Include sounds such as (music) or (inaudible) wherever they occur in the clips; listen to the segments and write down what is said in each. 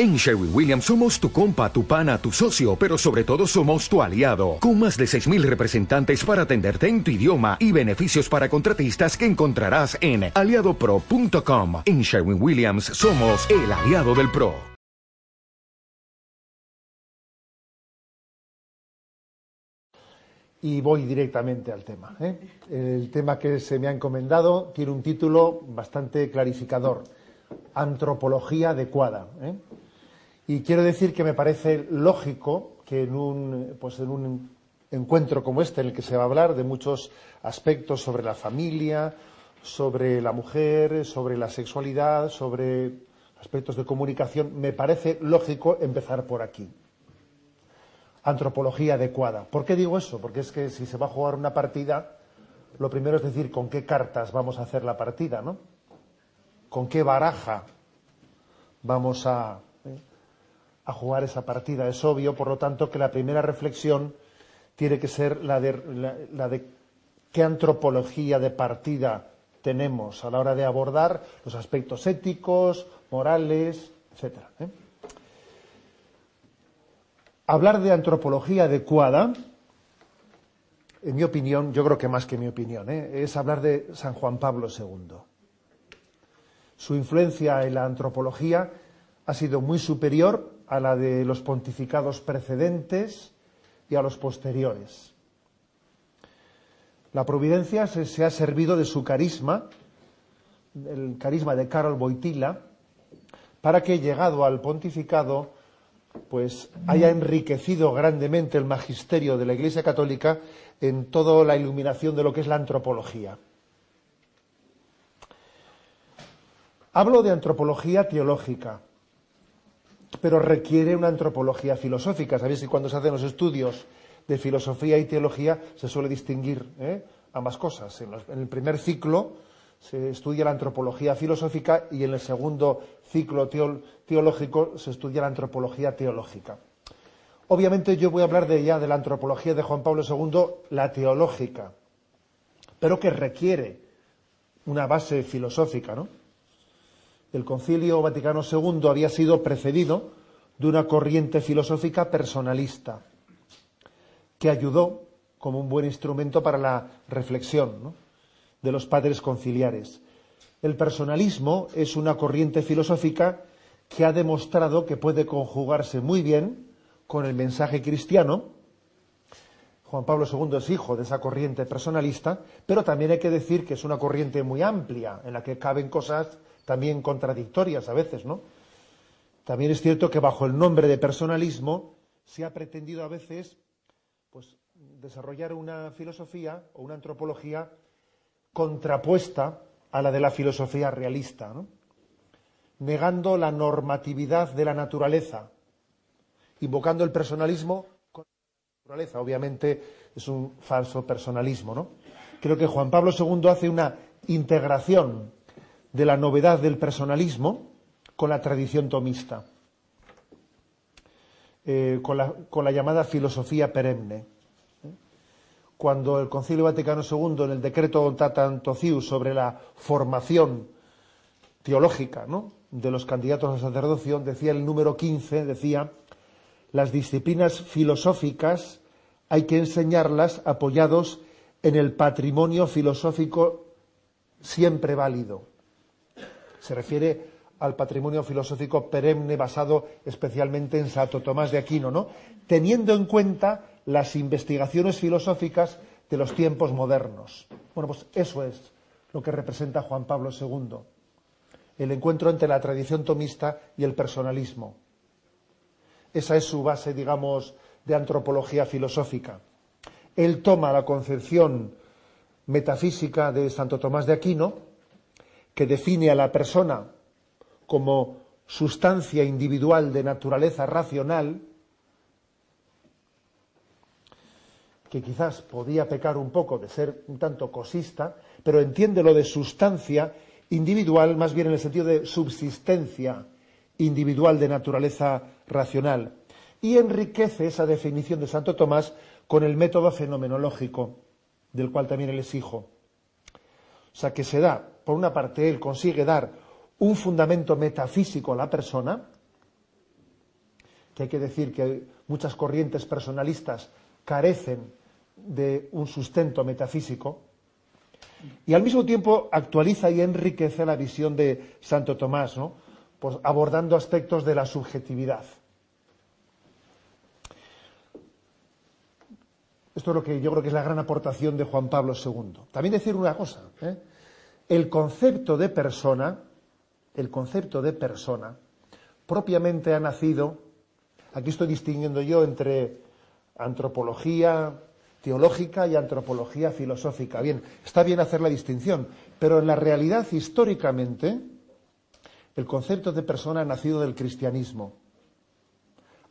En Sherwin Williams somos tu compa, tu pana, tu socio, pero sobre todo somos tu aliado, con más de 6.000 representantes para atenderte en tu idioma y beneficios para contratistas que encontrarás en aliadopro.com. En Sherwin Williams somos el aliado del PRO. Y voy directamente al tema. ¿eh? El tema que se me ha encomendado tiene un título bastante clarificador, Antropología adecuada. ¿eh? Y quiero decir que me parece lógico que en un, pues en un encuentro como este, en el que se va a hablar de muchos aspectos sobre la familia, sobre la mujer, sobre la sexualidad, sobre aspectos de comunicación, me parece lógico empezar por aquí. Antropología adecuada. ¿Por qué digo eso? Porque es que si se va a jugar una partida, lo primero es decir con qué cartas vamos a hacer la partida, ¿no? ¿Con qué baraja vamos a, a jugar esa partida. Es obvio, por lo tanto, que la primera reflexión tiene que ser la de, qué antropología de partida tenemos a la hora de abordar los aspectos éticos, morales, etc. ¿eh? Hablar de antropología adecuada, en mi opinión, yo creo que más que mi opinión, ¿eh? es hablar de San Juan Pablo II. Su influencia en la antropología ha sido muy superior a la de los pontificados precedentes y a los posteriores. La providencia se, ha servido de su carisma, el carisma de Carol Boitila, para que, llegado al pontificado, pues haya enriquecido grandemente el magisterio de la Iglesia Católica en toda la iluminación de lo que es la antropología. Hablo de antropología teológica, pero requiere una antropología filosófica. Sabéis que cuando se hacen los estudios de filosofía y teología se suele distinguir ¿eh? ambas cosas. En, el primer ciclo se estudia la antropología filosófica y en el segundo ciclo teológico se estudia la antropología teológica. Obviamente yo voy a hablar de ya de la antropología de Juan Pablo II, la teológica, pero que requiere una base filosófica, ¿no? El Concilio Vaticano II había sido precedido de una corriente filosófica personalista que ayudó como un buen instrumento para la reflexión de los padres conciliares. El personalismo es una corriente filosófica que ha demostrado que puede conjugarse muy bien con el mensaje cristiano. Juan Pablo II es hijo de esa corriente personalista, pero también hay que decir que es una corriente muy amplia, en la que caben cosas también contradictorias a veces, ¿no? También es cierto que bajo el nombre de personalismo se ha pretendido a veces pues, desarrollar una filosofía o una antropología contrapuesta a la de la filosofía realista, negando la normatividad de la naturaleza, invocando el personalismo con la naturaleza. Obviamente es un falso personalismo, ¿no? Creo que Juan Pablo II hace una integración de la novedad del personalismo con la tradición tomista, eh, con, la, llamada filosofía perenne. Cuando el Concilio Vaticano II, en el decreto Tatantocius sobre la formación teológica de los candidatos a sacerdocio, decía el número 15, decía, las disciplinas filosóficas hay que enseñarlas apoyados en el patrimonio filosófico siempre válido se refiere al patrimonio filosófico perenne basado especialmente en Santo Tomás de Aquino, ¿no? Teniendo en cuenta las investigaciones filosóficas de los tiempos modernos. Bueno, pues eso es lo que representa Juan Pablo II, el encuentro entre la tradición tomista y el personalismo. Esa es su base, digamos, de antropología filosófica. Él toma la concepción metafísica de Santo Tomás de Aquino, que define a la persona como sustancia individual de naturaleza racional, que quizás podía pecar un poco de ser un tanto cosista, pero entiende lo de sustancia individual más bien en el sentido de subsistencia individual de naturaleza racional. Y enriquece esa definición de Santo Tomás con el método fenomenológico, del cual también él es hijo. O sea, que se da por una parte, él consigue dar un fundamento metafísico a la persona, que hay que decir que muchas corrientes personalistas carecen de un sustento metafísico, y al mismo tiempo actualiza y enriquece la visión de Santo Tomás, ¿no? pues abordando aspectos de la subjetividad. Esto es lo que yo creo que es la gran aportación de Juan Pablo II. También decir una cosa, ¿eh? El concepto de persona, el concepto de persona, propiamente ha nacido, aquí estoy distinguiendo yo entre antropología teológica y antropología filosófica. Bien, está bien hacer la distinción, pero en la realidad históricamente el concepto de persona ha nacido del cristianismo.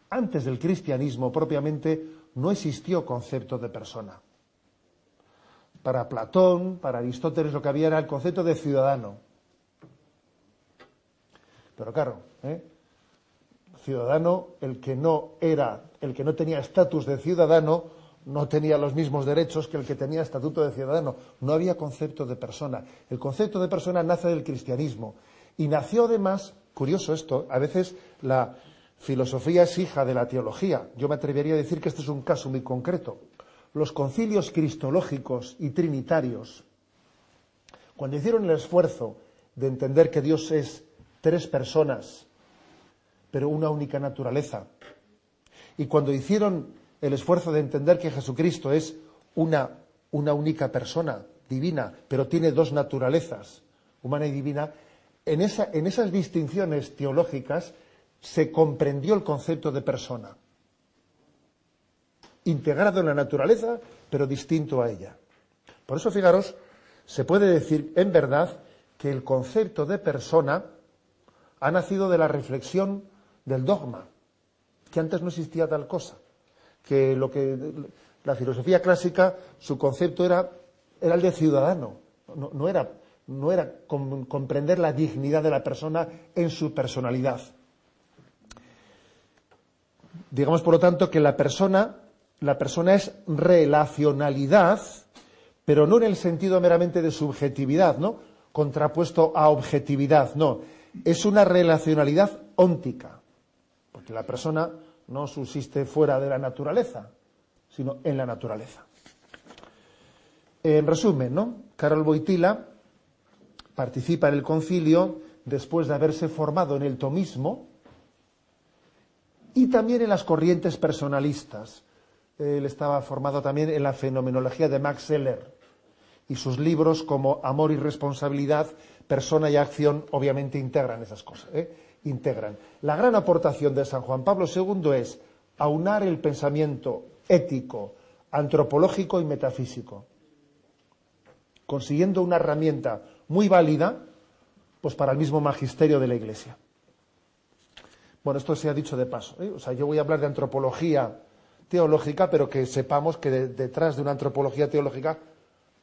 Antes del cristianismo propiamente no existió concepto de persona. Para Platón, para Aristóteles, lo que había era el concepto de ciudadano. Pero claro, ¿eh? ciudadano, el que no era, el que no tenía estatus de ciudadano, no tenía los mismos derechos que el que tenía estatuto de ciudadano. No había concepto de persona. El concepto de persona nace del cristianismo. Y nació además, curioso esto, a veces la, Filosofía es hija de la teología. Yo me atrevería a decir que este es un caso muy concreto. Los concilios cristológicos y trinitarios, cuando hicieron el esfuerzo de entender que Dios es tres personas, pero una única naturaleza, y cuando hicieron el esfuerzo de entender que Jesucristo es una, una única persona divina, pero tiene dos naturalezas, humana y divina, en, esa, en esas distinciones teológicas se comprendió el concepto de persona, integrado en la naturaleza, pero distinto a ella. Por eso, fijaros, se puede decir en verdad que el concepto de persona ha nacido de la reflexión del dogma, que antes no existía tal cosa, que lo que la filosofía clásica, su concepto era, era el de ciudadano, no, era, no era comprender la dignidad de la persona en su personalidad. Digamos, por lo tanto, que la persona, la persona es relacionalidad, pero no en el sentido meramente de subjetividad, ¿no? Contrapuesto a objetividad, no. Es una relacionalidad óntica, porque la persona no subsiste fuera de la naturaleza, sino en la naturaleza. En resumen, ¿no? Carol Boitila participa en el concilio después de haberse formado en el tomismo, y también en las corrientes personalistas. Él estaba formado también en la fenomenología de Max Seller y sus libros como Amor y Responsabilidad, Persona y Acción, obviamente integran esas cosas. ¿eh? Integran. La gran aportación de San Juan Pablo II es aunar el pensamiento ético, antropológico y metafísico, consiguiendo una herramienta muy válida pues para el mismo magisterio de la Iglesia. Bueno, esto se ha dicho de paso. ¿eh? O sea, yo voy a hablar de antropología teológica, pero que sepamos que detrás de una antropología teológica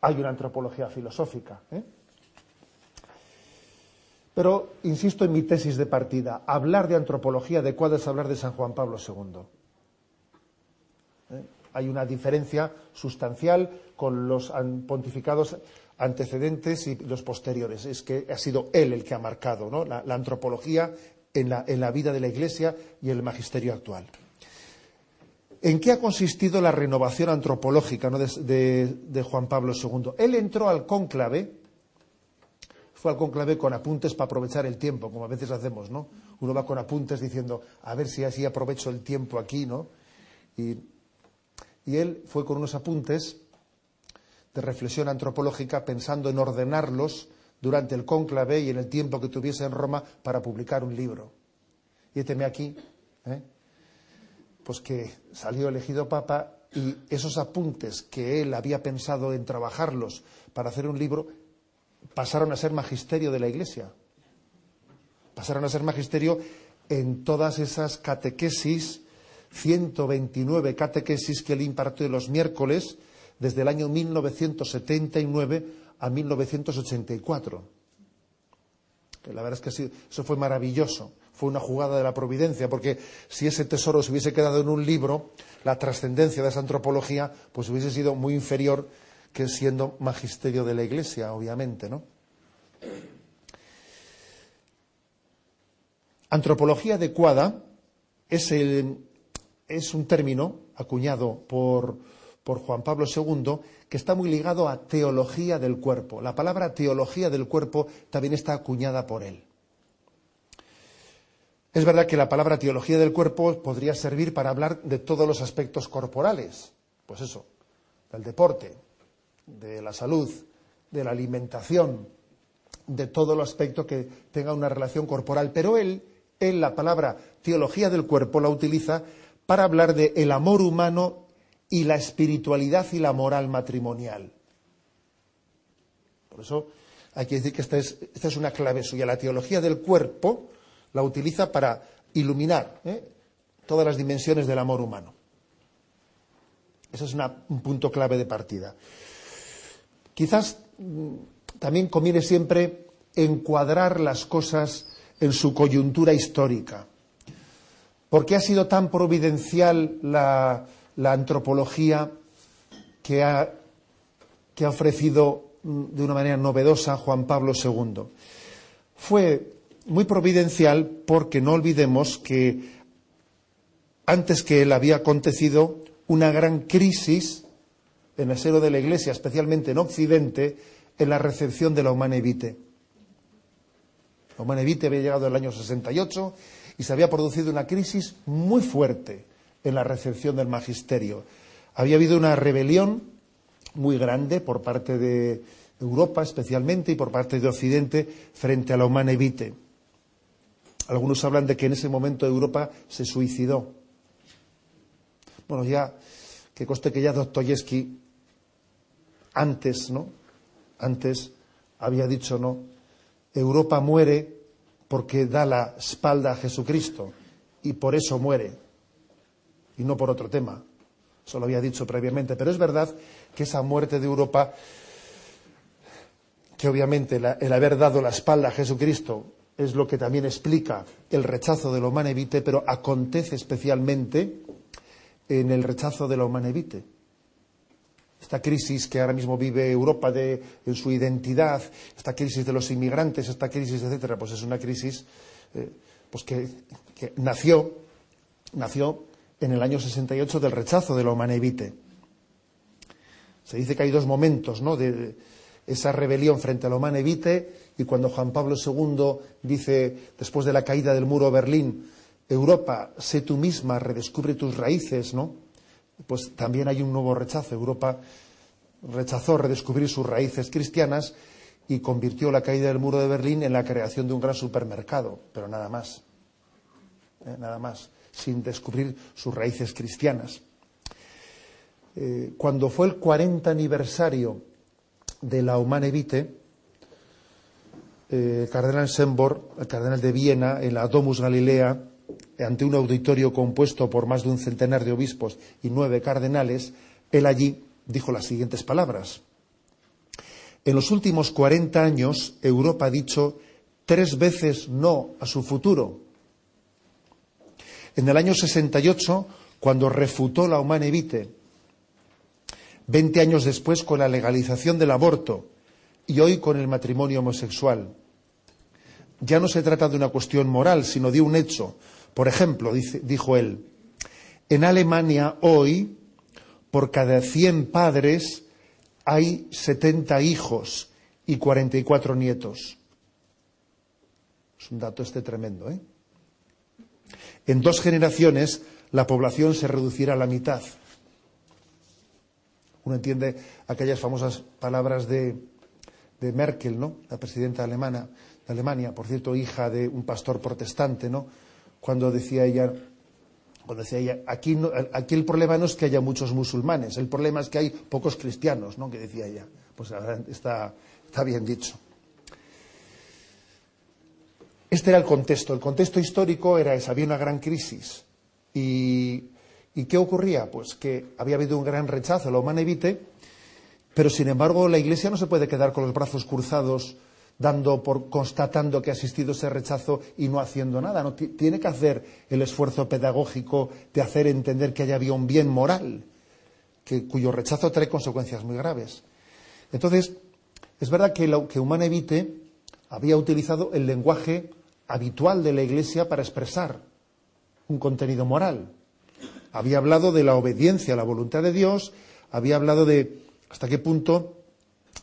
hay una antropología filosófica. ¿eh? Pero insisto en mi tesis de partida. Hablar de antropología adecuada es hablar de San Juan Pablo II. ¿Eh? Hay una diferencia sustancial con los pontificados antecedentes y los posteriores. Es que ha sido él el que ha marcado la, la antropología en la, vida de la Iglesia y el magisterio actual. ¿En qué ha consistido la renovación antropológica de, Juan Pablo II? Él entró al cónclave, fue al cónclave con apuntes para aprovechar el tiempo, como a veces hacemos, ¿no? Uno va con apuntes diciendo, a ver si así aprovecho el tiempo aquí, ¿no? Y, él fue con unos apuntes de reflexión antropológica pensando en ordenarlos durante el cónclave y en el tiempo que tuviese en Roma para publicar un libro. Y éteme aquí, ¿eh? Pues que salió elegido papa y esos apuntes que él había pensado en trabajarlos para hacer un libro pasaron a ser magisterio de la Iglesia. Pasaron a ser magisterio en todas esas catequesis, 129 catequesis que él impartió los miércoles desde el año 1979 a 1984. La verdad es que eso fue maravilloso, fue una jugada de la providencia, porque si ese tesoro se hubiese quedado en un libro, la trascendencia de esa antropología pues hubiese sido muy inferior que siendo magisterio de la Iglesia, obviamente, ¿no? Antropología adecuada es, un término acuñado por, por Juan Pablo II que está muy ligado a teología del cuerpo. La palabra teología del cuerpo también está acuñada por él. Es verdad que la palabra teología del cuerpo podría servir para hablar de todos los aspectos corporales, pues eso, del deporte, de la salud, de la alimentación, de todo el aspecto que tenga una relación corporal. Pero él, él la palabra teología del cuerpo la utiliza para hablar de el amor humano y la espiritualidad y la moral matrimonial. Por eso hay que decir que esta es, esta es una clave suya. La teología del cuerpo la utiliza para iluminar ¿eh? todas las dimensiones del amor humano. Ese es un punto clave de partida. Quizás mm, también conviene siempre encuadrar las cosas en su coyuntura histórica. ¿Por qué ha sido tan providencial la, antropología que ha, que ha ofrecido mm, de una manera novedosa Juan Pablo II? Fue muy providencial porque no olvidemos que antes que él había acontecido una gran crisis en el seno de la Iglesia, especialmente en Occidente, en la recepción de la Humana Evite. La Humana Evite había llegado en el año 68 y se había producido una crisis muy fuerte en la recepción del magisterio. Había habido una rebelión muy grande por parte de Europa especialmente y por parte de Occidente frente a la Humana Evite. Algunos hablan de que en ese momento Europa se suicidó. Bueno, ya que coste que ya Dostoyevsky antes, ¿no? Antes había dicho, ¿no? Europa muere porque da la espalda a Jesucristo y por eso muere y no por otro tema. Eso lo había dicho previamente, pero es verdad que esa muerte de Europa, que obviamente el haber dado la espalda a Jesucristo es lo que también explica el rechazo de la humanevite, pero acontece especialmente en el rechazo de la humanevite. Esta crisis que ahora mismo vive Europa de, en su identidad, esta crisis de los inmigrantes, esta crisis, etcétera, pues es una crisis eh, pues que, nació, nació en el año 68 del rechazo de la humanevite. Se dice que hay dos momentos, ¿no? De, esa rebelión frente a la humanevite y cuando Juan Pablo II dice, después de la caída del muro de Berlín, Europa, sé tú misma, redescubre tus raíces, ¿no? Pues también hay un nuevo rechazo. Europa rechazó redescubrir sus raíces cristianas y convirtió la caída del muro de Berlín en la creación de un gran supermercado, pero nada más. ¿eh? Nada más, sin descubrir sus raíces cristianas. Eh, cuando fue el 40 aniversario de la Humane Vitae, el eh, cardenal Sembor, el cardenal de Viena, en la Domus Galilea, ante un auditorio compuesto por más de un centenar de obispos y nueve cardenales, él allí dijo las siguientes palabras. En los últimos 40 años, Europa ha dicho tres veces no a su futuro. En el año 68, cuando refutó la Humane Vitae, 20 años después con la legalización del aborto y hoy con el matrimonio homosexual ya no se trata de una cuestión moral, sino de un hecho. Por ejemplo, dijo él, en Alemania hoy, por cada 100 padres, hay 70 hijos y 44 nietos. Es un dato este tremendo, ¿eh? En dos generaciones la población se reducirá a la mitad. Uno entiende aquellas famosas palabras de, Merkel, ¿no? La presidenta alemana, de Alemania, por cierto, hija de un pastor protestante, ¿no? Cuando decía ella, cuando decía ella, aquí, aquí el problema no es que haya muchos musulmanes, el problema es que hay pocos cristianos, ¿no? Que decía ella. Pues está, está bien dicho. Este era el contexto. El contexto histórico era ese, había una gran crisis. ¿Y, ¿y qué ocurría? Pues que había habido un gran rechazo a la humana evite, pero sin embargo la Iglesia no se puede quedar con los brazos cruzados dando por constatando que ha existido ese rechazo y no haciendo nada. No tiene que hacer el esfuerzo pedagógico de hacer entender que haya había un bien moral, que, cuyo rechazo trae consecuencias muy graves. Entonces, es verdad que, lo, que Humana había utilizado el lenguaje habitual de la Iglesia para expresar un contenido moral. Había hablado de la obediencia a la voluntad de Dios, había hablado de hasta qué punto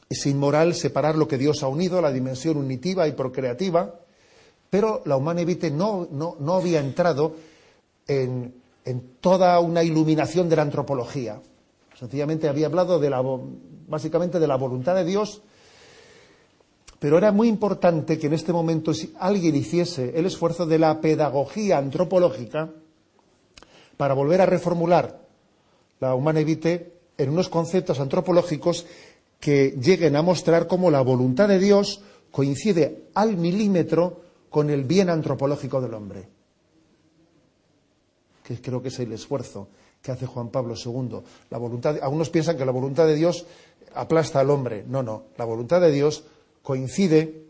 es inmoral separar lo que Dios ha unido, la dimensión unitiva y procreativa, pero la humana evite no, no, había entrado en, toda una iluminación de la antropología. Sencillamente había hablado de la, básicamente de la voluntad de Dios, pero era muy importante que en este momento si alguien hiciese el esfuerzo de la pedagogía antropológica para volver a reformular la humana evite en unos conceptos antropológicos que lleguen a mostrar cómo la voluntad de Dios coincide al milímetro con el bien antropológico del hombre. Que creo que es el esfuerzo que hace Juan Pablo II. La voluntad, algunos piensan que la voluntad de Dios aplasta al hombre. No, no. La voluntad de Dios coincide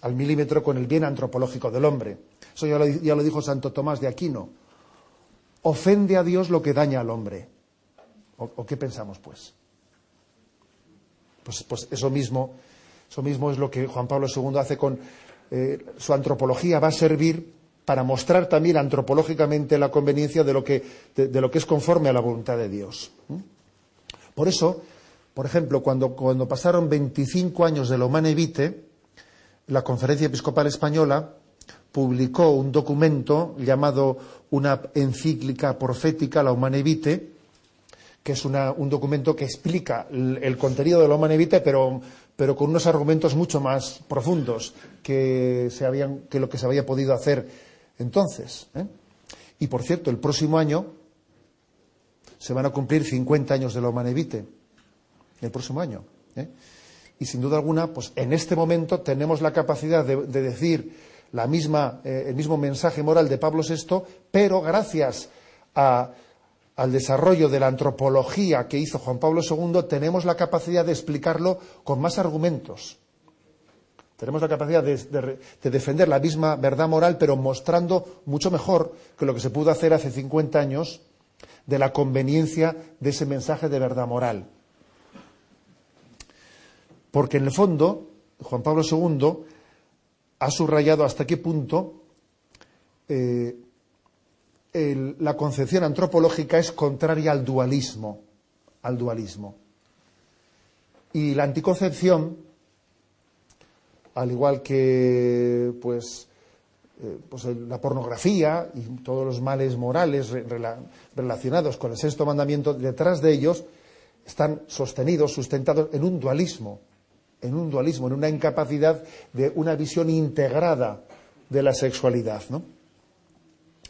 al milímetro con el bien antropológico del hombre. Eso ya lo, ya lo dijo Santo Tomás de Aquino. Ofende a Dios lo que daña al hombre. ¿O, qué pensamos, pues? pues? pues? eso mismo, eso mismo es lo que Juan Pablo II hace con eh, su antropología. Va a servir para mostrar también antropológicamente la conveniencia de lo que, de, lo que es conforme a la voluntad de Dios. Por eso, por ejemplo, cuando, cuando pasaron 25 años de la Humane Vitae, la Conferencia Episcopal Española publicó un documento llamado una encíclica profética, la Humane que es un documento que explica el, contenido de la Humane pero, con unos argumentos mucho más profundos que, se habían, que lo que se había podido hacer entonces. ¿eh? Y por cierto, el próximo año se van a cumplir 50 años de la Humane Vitae. El próximo año. ¿eh? Y sin duda alguna, pues en este momento tenemos la capacidad de, decir la misma, eh, el mismo mensaje moral de Pablo VI, pero gracias a al desarrollo de la antropología que hizo Juan Pablo II, tenemos la capacidad de explicarlo con más argumentos. Tenemos la capacidad de, defender la misma verdad moral, pero mostrando mucho mejor que lo que se pudo hacer hace 50 años de la conveniencia de ese mensaje de verdad moral. Porque en el fondo, Juan Pablo II ha subrayado hasta qué punto eh, la concepción antropológica es contraria al dualismo, al dualismo. Y la anticoncepción, al igual que pues, eh, pues la pornografía y todos los males morales relacionados con el sexto mandamiento, detrás de ellos están sostenidos, sustentados en un dualismo, en un dualismo, en una incapacidad de una visión integrada de la sexualidad.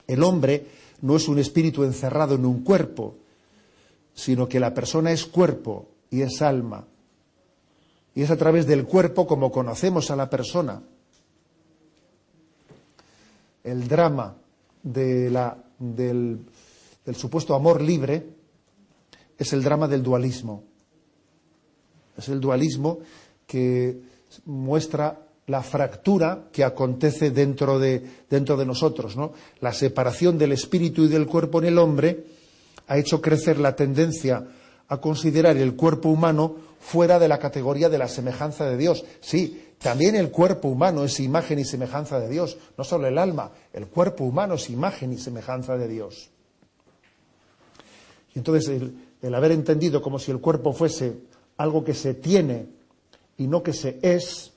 El hombre no es un espíritu encerrado en un cuerpo, sino que la persona es cuerpo y es alma. Y es a través del cuerpo como conocemos a la persona. El drama del, del supuesto amor libre es el drama del dualismo. Es el dualismo que muestra la fractura que acontece dentro de, dentro de nosotros. ¿no? La separación del espíritu y del cuerpo en el hombre ha hecho crecer la tendencia a considerar el cuerpo humano fuera de la categoría de la semejanza de Dios. Sí, también el cuerpo humano es imagen y semejanza de Dios, no solo el alma, el cuerpo humano es imagen y semejanza de Dios. Y entonces el haber entendido como si el cuerpo fuese algo que se tiene y no que se es,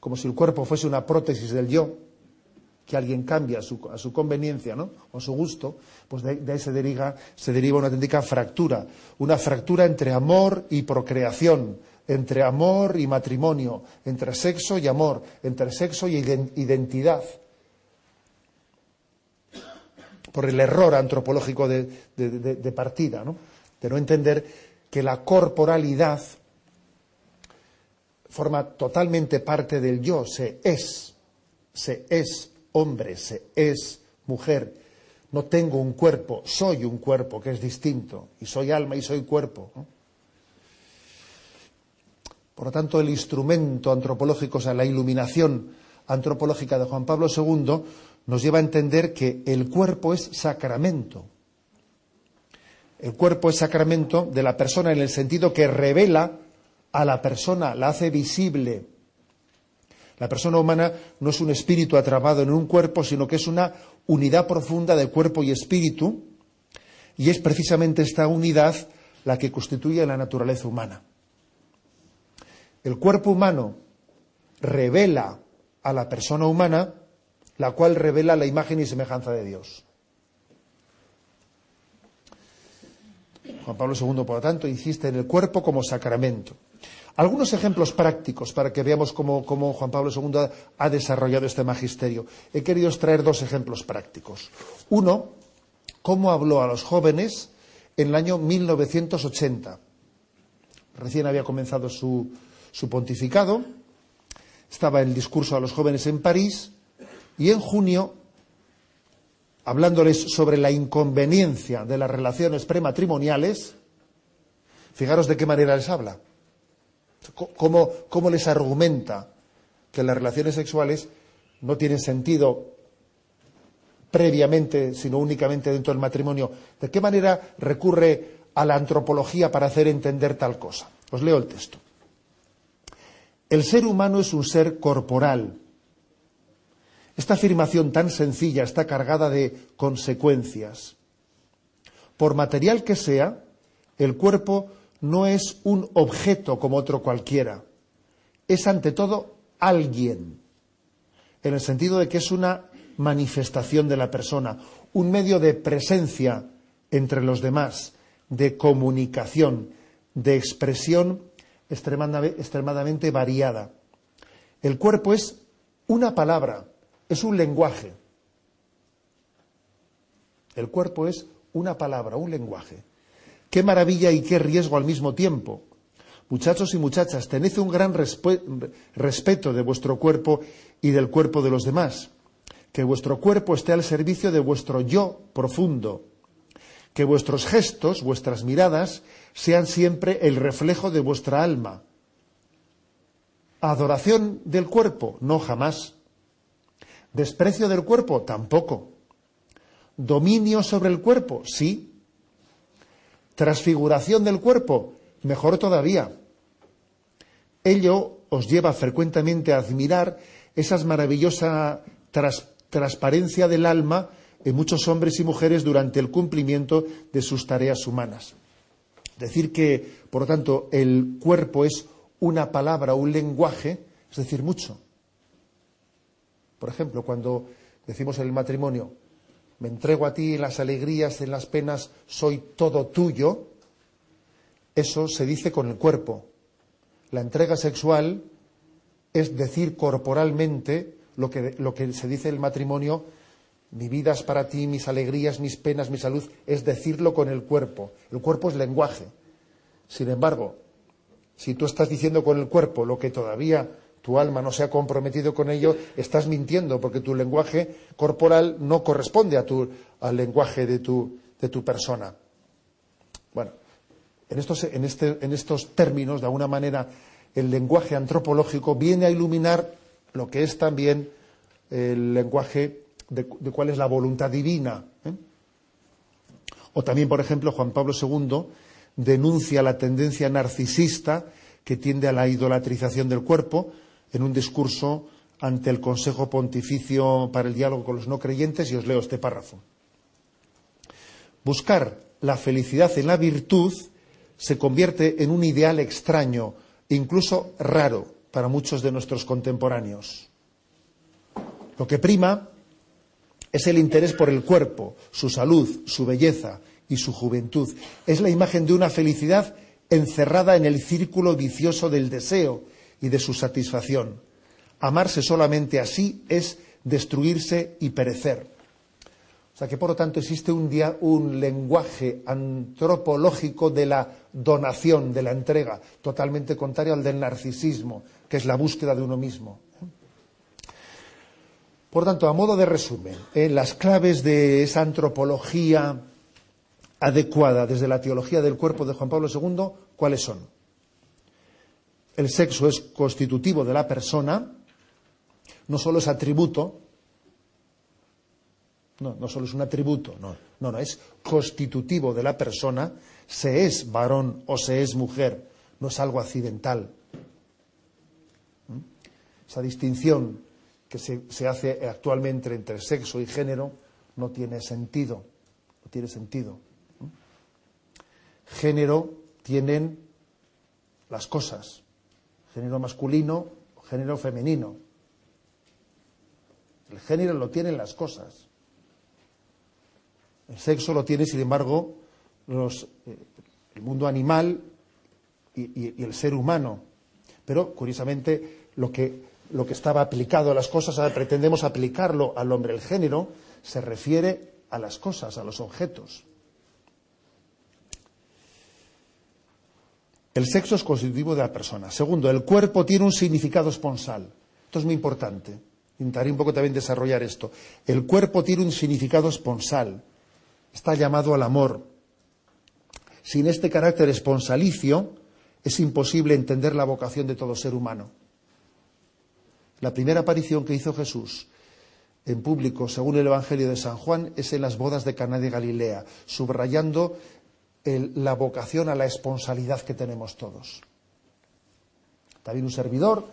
como si el cuerpo fuese una prótesis del yo, que alguien cambia a su, conveniencia ¿no? o a su gusto, pues de, ahí se deriva, se deriva una auténtica fractura, una fractura entre amor y procreación, entre amor y matrimonio, entre sexo y amor, entre sexo y identidad. Por el error antropológico de, de partida, ¿no? de no entender que la corporalidad forma totalmente parte del yo, se es, se es hombre, se es mujer. No tengo un cuerpo, soy un cuerpo que es distinto, y soy alma y soy cuerpo. Por lo tanto, el instrumento antropológico, o sea, la iluminación antropológica de Juan Pablo II, nos lleva a entender que el cuerpo es sacramento. El cuerpo es sacramento de la persona en el sentido que revela a la persona, la hace visible, La persona humana no es un espíritu atrapado en un cuerpo, sino que es una unidad profunda de cuerpo y espíritu, y es precisamente esta unidad la que constituye la naturaleza humana. El cuerpo humano revela a la persona humana, la cual revela la imagen y semejanza de Dios. Juan Pablo II, por lo tanto, insiste en el cuerpo como sacramento. Algunos ejemplos prácticos para que veamos cómo, Juan Pablo II ha, desarrollado este magisterio. He querido extraer dos ejemplos prácticos. Uno, cómo habló a los jóvenes en el año 1980. Recién había comenzado su, su pontificado, estaba el discurso a los jóvenes en París y en junio, hablándoles sobre la inconveniencia de las relaciones prematrimoniales, fijaros de qué manera les habla ¿Cómo, les argumenta que las relaciones sexuales no tienen sentido previamente, sino únicamente dentro del matrimonio? ¿De qué manera recurre a la antropología para hacer entender tal cosa? Os leo el texto. El ser humano es un ser corporal. Esta afirmación tan sencilla está cargada de consecuencias. Por material que sea, el cuerpo no es un objeto como otro cualquiera, es ante todo alguien, en el sentido de que es una manifestación de la persona, un medio de presencia entre los demás, de comunicación, de expresión extremadamente variada. El cuerpo es una palabra, es un lenguaje. El cuerpo es una palabra, un lenguaje. Qué maravilla y qué riesgo al mismo tiempo. Muchachos y muchachas, tened un gran respeto de vuestro cuerpo y del cuerpo de los demás. Que vuestro cuerpo esté al servicio de vuestro yo profundo. Que vuestros gestos, vuestras miradas, sean siempre el reflejo de vuestra alma. Adoración del cuerpo, no jamás. Desprecio del cuerpo, tampoco. Dominio sobre el cuerpo, sí, Transfiguración del cuerpo, mejor todavía. Ello os lleva frecuentemente a admirar esa maravillosa transparencia del alma en muchos hombres y mujeres durante el cumplimiento de sus tareas humanas. Decir que, por lo tanto, el cuerpo es una palabra, un lenguaje, es decir, mucho. Por ejemplo, cuando decimos en el matrimonio, me entrego a ti en las alegrías, en las penas, soy todo tuyo, eso se dice con el cuerpo. La entrega sexual es decir corporalmente lo que, lo que se dice en el matrimonio, mi vida es para ti, mis alegrías, mis penas, mi salud, es decirlo con el cuerpo. El cuerpo es lenguaje. Sin embargo, si tú estás diciendo con el cuerpo lo que todavía tu alma no se ha comprometido con ello, estás mintiendo porque tu lenguaje corporal no corresponde a tu, al lenguaje de tu, de tu persona. Bueno, en estos, en, este, en estos términos, de alguna manera, el lenguaje antropológico viene a iluminar lo que es también el lenguaje de, cuál es la voluntad divina. ¿eh? O también, por ejemplo, Juan Pablo II denuncia la tendencia narcisista que tiende a la idolatrización del cuerpo, en un discurso ante el Consejo Pontificio para el Diálogo con los No Creyentes y os leo este párrafo. Buscar la felicidad en la virtud se convierte en un ideal extraño, incluso raro, para muchos de nuestros contemporáneos. Lo que prima es el interés por el cuerpo, su salud, su belleza y su juventud. Es la imagen de una felicidad encerrada en el círculo vicioso del deseo y de su satisfacción. Amarse solamente así es destruirse y perecer. O sea que, por lo tanto, existe un, un lenguaje antropológico de la donación, de la entrega, totalmente contrario al del narcisismo, que es la búsqueda de uno mismo. Por tanto, a modo de resumen, en las claves de esa antropología adecuada desde la teología del cuerpo de Juan Pablo II, ¿cuáles son? El sexo es constitutivo de la persona, no solo es atributo, no, no solo es un atributo, no, no, no, es constitutivo de la persona, se es varón o se es mujer, no es algo accidental. ¿Mm? esa distinción que se, se hace actualmente entre sexo y género no tiene sentido. No tiene sentido. Género tienen las cosas. Género masculino, género femenino. El género lo tienen las cosas. El sexo lo tiene, sin embargo, eh, el mundo animal y, el ser humano. Pero, curiosamente, lo que, lo que estaba aplicado a las cosas, ahora pretendemos aplicarlo al hombre. El género se refiere a las cosas, a los objetos. El sexo es constitutivo de la persona. Segundo, el cuerpo tiene un significado esponsal. Esto es muy importante. Intentaré un poco también desarrollar esto. El cuerpo tiene un significado esponsal. Está llamado al amor. Sin este carácter esponsalicio es imposible entender la vocación de todo ser humano. La primera aparición que hizo Jesús en público, según el Evangelio de San Juan, es en las bodas de Caná de Galilea, subrayando la vocación a la esponsalidad que tenemos todos. También un servidor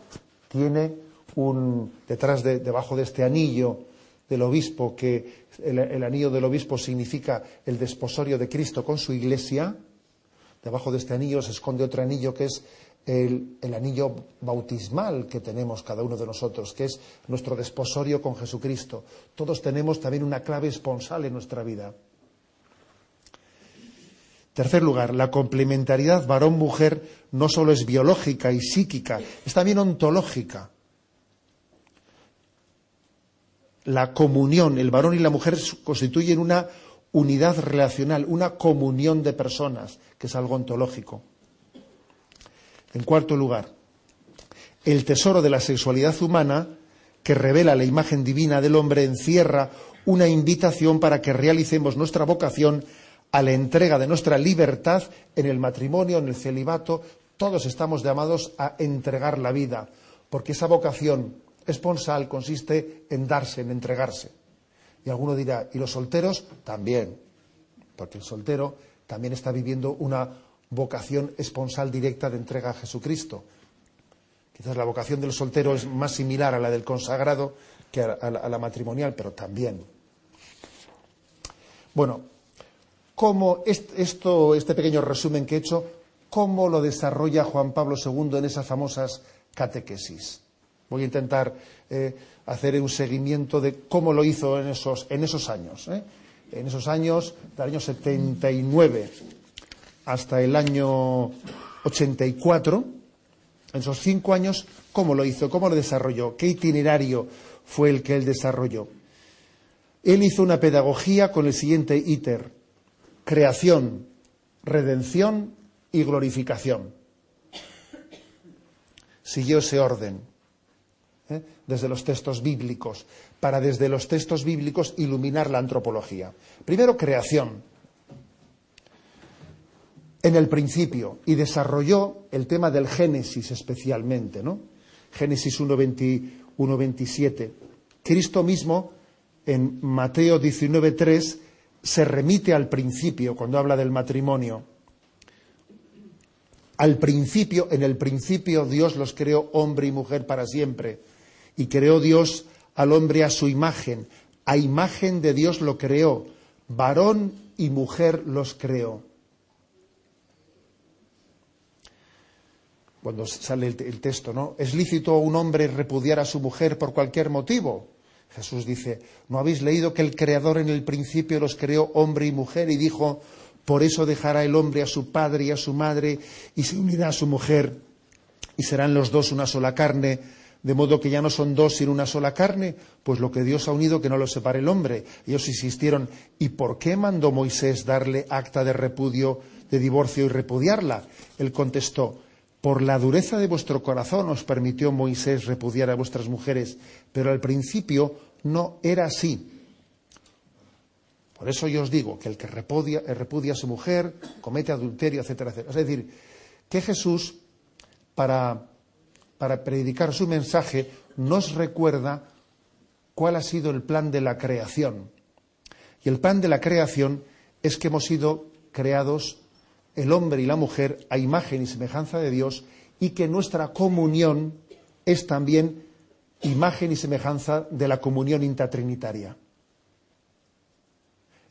tiene un, detrás de, debajo de este anillo del obispo, que el, anillo del obispo significa el desposorio de Cristo con su iglesia, debajo de este anillo se esconde otro anillo que es el, el, anillo bautismal que tenemos cada uno de nosotros, que es nuestro desposorio con Jesucristo. Todos tenemos también una clave esponsal en nuestra vida. Tercer lugar, la complementariedad varón-mujer no solo es biológica y psíquica, es también ontológica. La comunión, el varón y la mujer constituyen una unidad relacional, una comunión de personas, que es algo ontológico. En cuarto lugar, el tesoro de la sexualidad humana, que revela la imagen divina del hombre, encierra una invitación para que realicemos nuestra vocación a la entrega de nuestra libertad en el matrimonio, en el celibato. Todos estamos llamados a entregar la vida, porque esa vocación esponsal consiste en darse, en entregarse. Y alguno dirá, ¿y los solteros? También, porque el soltero también está viviendo una vocación esponsal directa de entrega a Jesucristo. Quizás la vocación del soltero es más similar a la del consagrado que a la, matrimonial, pero también. Bueno, cómo esto, este pequeño resumen que he hecho, cómo lo desarrolla Juan Pablo II en esas famosas catequesis. Voy a intentar eh, hacer un seguimiento de cómo lo hizo en esos, en esos años. ¿eh? En esos años, del año 79 hasta el año 84, en esos cinco años, cómo lo hizo, cómo lo desarrolló, qué itinerario fue el que él desarrolló. Él hizo una pedagogía con el siguiente íter creación, redención y glorificación. Siguió ese orden ¿eh? desde los textos bíblicos, para desde los textos bíblicos iluminar la antropología. Primero, creación. En el principio, y desarrolló el tema del Génesis especialmente, ¿no? Génesis 1.27. Cristo mismo, en Mateo 19.3, se remite al principio cuando habla del matrimonio. Al principio, en el principio Dios los creó hombre y mujer para siempre. Y creó Dios al hombre a su imagen. A imagen de Dios lo creó. Varón y mujer los creó. Cuando sale el, texto, ¿no? ¿Es lícito a un hombre repudiar a su mujer por cualquier motivo? Jesús dice, ¿no habéis leído que el Creador en el principio los creó hombre y mujer y dijo, por eso dejará el hombre a su padre y a su madre y se unirá a su mujer y serán los dos una sola carne, de modo que ya no son dos sino una sola carne? Pues lo que Dios ha unido que no lo separe el hombre. Ellos insistieron, ¿y por qué mandó Moisés darle acta de repudio, de divorcio y repudiarla? Él contestó, por la dureza de vuestro corazón os permitió Moisés repudiar a vuestras mujeres, pero al principio no era así. Por eso yo os digo que el que repudia, repudia a su mujer comete adulterio, etcétera, etcétera. Es decir, que Jesús, para, para predicar su mensaje, nos recuerda cuál ha sido el plan de la creación. Y el plan de la creación es que hemos sido creados el hombre y la mujer a imagen y semejanza de Dios y que nuestra comunión es también imagen y semejanza de la comunión intratrinitaria.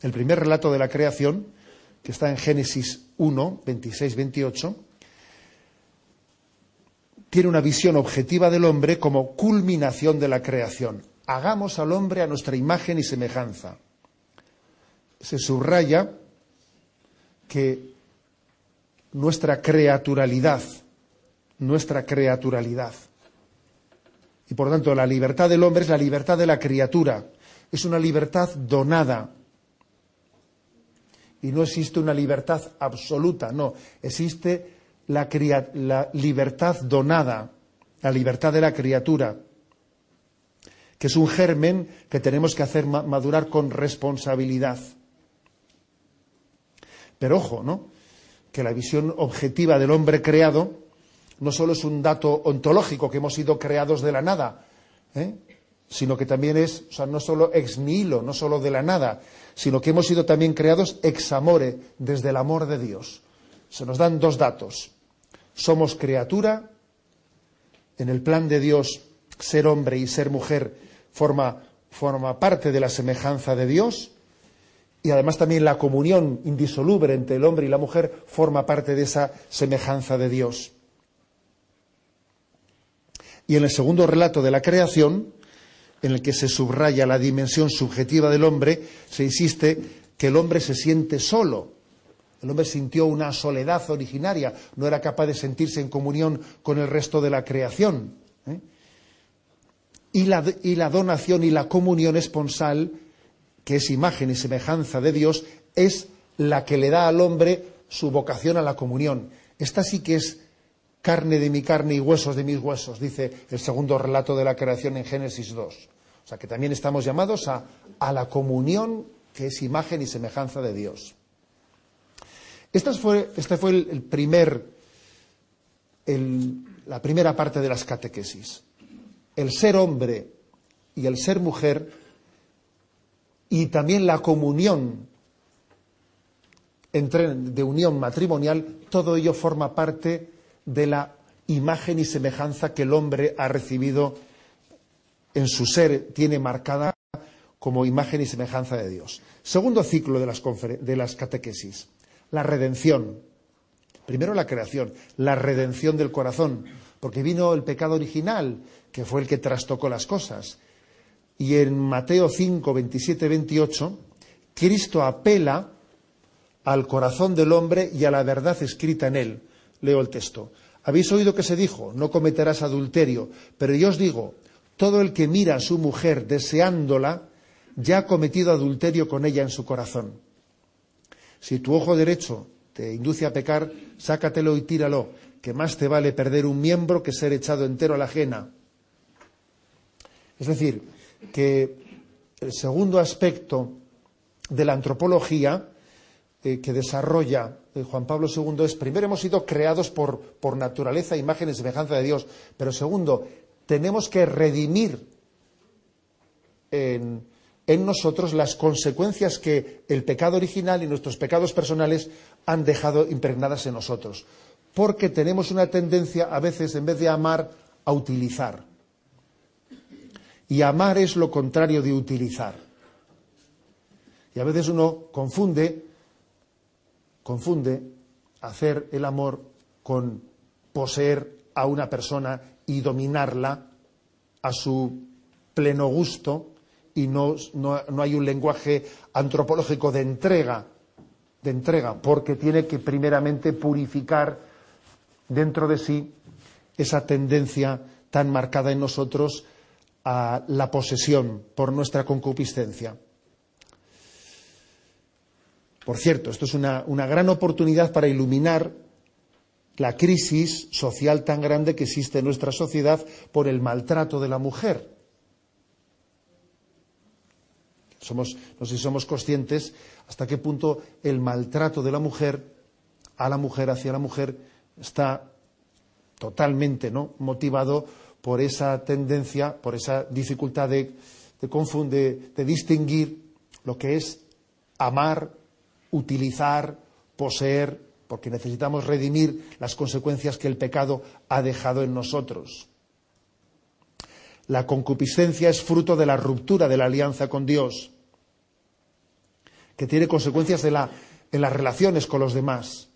El primer relato de la creación, que está en Génesis 1, 26, 28, tiene una visión objetiva del hombre como culminación de la creación. Hagamos al hombre a nuestra imagen y semejanza. Se subraya que nuestra creaturalidad, nuestra creaturalidad, y por tanto la libertad del hombre es la libertad de la criatura, es una libertad donada. Y no existe una libertad absoluta, no, existe la, la libertad donada, la libertad de la criatura, que es un germen que tenemos que hacer madurar con responsabilidad. Pero ojo, ¿no? Que la visión objetiva del hombre creado no solo es un dato ontológico que hemos sido creados de la nada, ¿eh? sino que también es, o sea, no solo ex nihilo, no solo de la nada, sino que hemos sido también creados ex amore, desde el amor de Dios. Se nos dan dos datos. Somos criatura, en el plan de Dios, ser hombre y ser mujer forma, forma parte de la semejanza de Dios, y además también la comunión indisoluble entre el hombre y la mujer forma parte de esa semejanza de Dios. Y en el segundo relato de la creación, en el que se subraya la dimensión subjetiva del hombre, se insiste que el hombre se siente solo. El hombre sintió una soledad originaria, no era capaz de sentirse en comunión con el resto de la creación. ¿eh? Y, la, y la donación y la comunión esponsal, que es imagen y semejanza de Dios, es la que le da al hombre su vocación a la comunión. Esta sí que es carne de mi carne y huesos de mis huesos, dice el segundo relato de la creación en Génesis 2. O sea que también estamos llamados a, la comunión que es imagen y semejanza de Dios. Esta fue, este fue el, primer, la primera parte de las catequesis. El ser hombre y el ser mujer y también la comunión de unión matrimonial, todo ello forma parte de la imagen y semejanza que el hombre ha recibido en su ser, tiene marcada como imagen y semejanza de Dios. Segundo ciclo de las, de las catequesis, la redención. Primero la creación, la redención del corazón, porque vino el pecado original, que fue el que trastocó las cosas. Y en Mateo 5, 27, 28, Cristo apela al corazón del hombre y a la verdad escrita en él. Leo el texto. Habéis oído que se dijo, no cometerás adulterio, pero yo os digo, todo el que mira a su mujer deseándola, ya ha cometido adulterio con ella en su corazón. Si tu ojo derecho te induce a pecar, sácatelo y tíralo, que más te vale perder un miembro que ser echado entero a la ajena. Es decir, que el segundo aspecto de la antropología eh, que desarrolla eh, Juan Pablo II es, primero, hemos sido creados por, por naturaleza, imagen y semejanza de Dios, pero segundo, tenemos que redimir en, en nosotros las consecuencias que el pecado original y nuestros pecados personales han dejado impregnadas en nosotros. Porque tenemos una tendencia, a veces, en vez de amar, a utilizar. Y amar es lo contrario de utilizar. Y a veces uno confunde confunde hacer el amor con poseer a una persona y dominarla a su pleno gusto y no, hay un lenguaje antropológico de entrega, de entrega, porque tiene que primeramente purificar dentro de sí esa tendencia tan marcada en nosotros a la posesión por nuestra concupiscencia. Por cierto, esto es una, gran oportunidad para iluminar la crisis social tan grande que existe en nuestra sociedad por el maltrato de la mujer. No sé si somos conscientes hasta qué punto el maltrato de la mujer a la mujer hacia la mujer está totalmente ¿no? motivado por esa tendencia, por esa dificultad de, de, de distinguir lo que es amar utilizar, poseer, porque necesitamos redimir las consecuencias que el pecado ha dejado en nosotros. La concupiscencia es fruto de la ruptura de la alianza con Dios, que tiene consecuencias en las relaciones con los demás.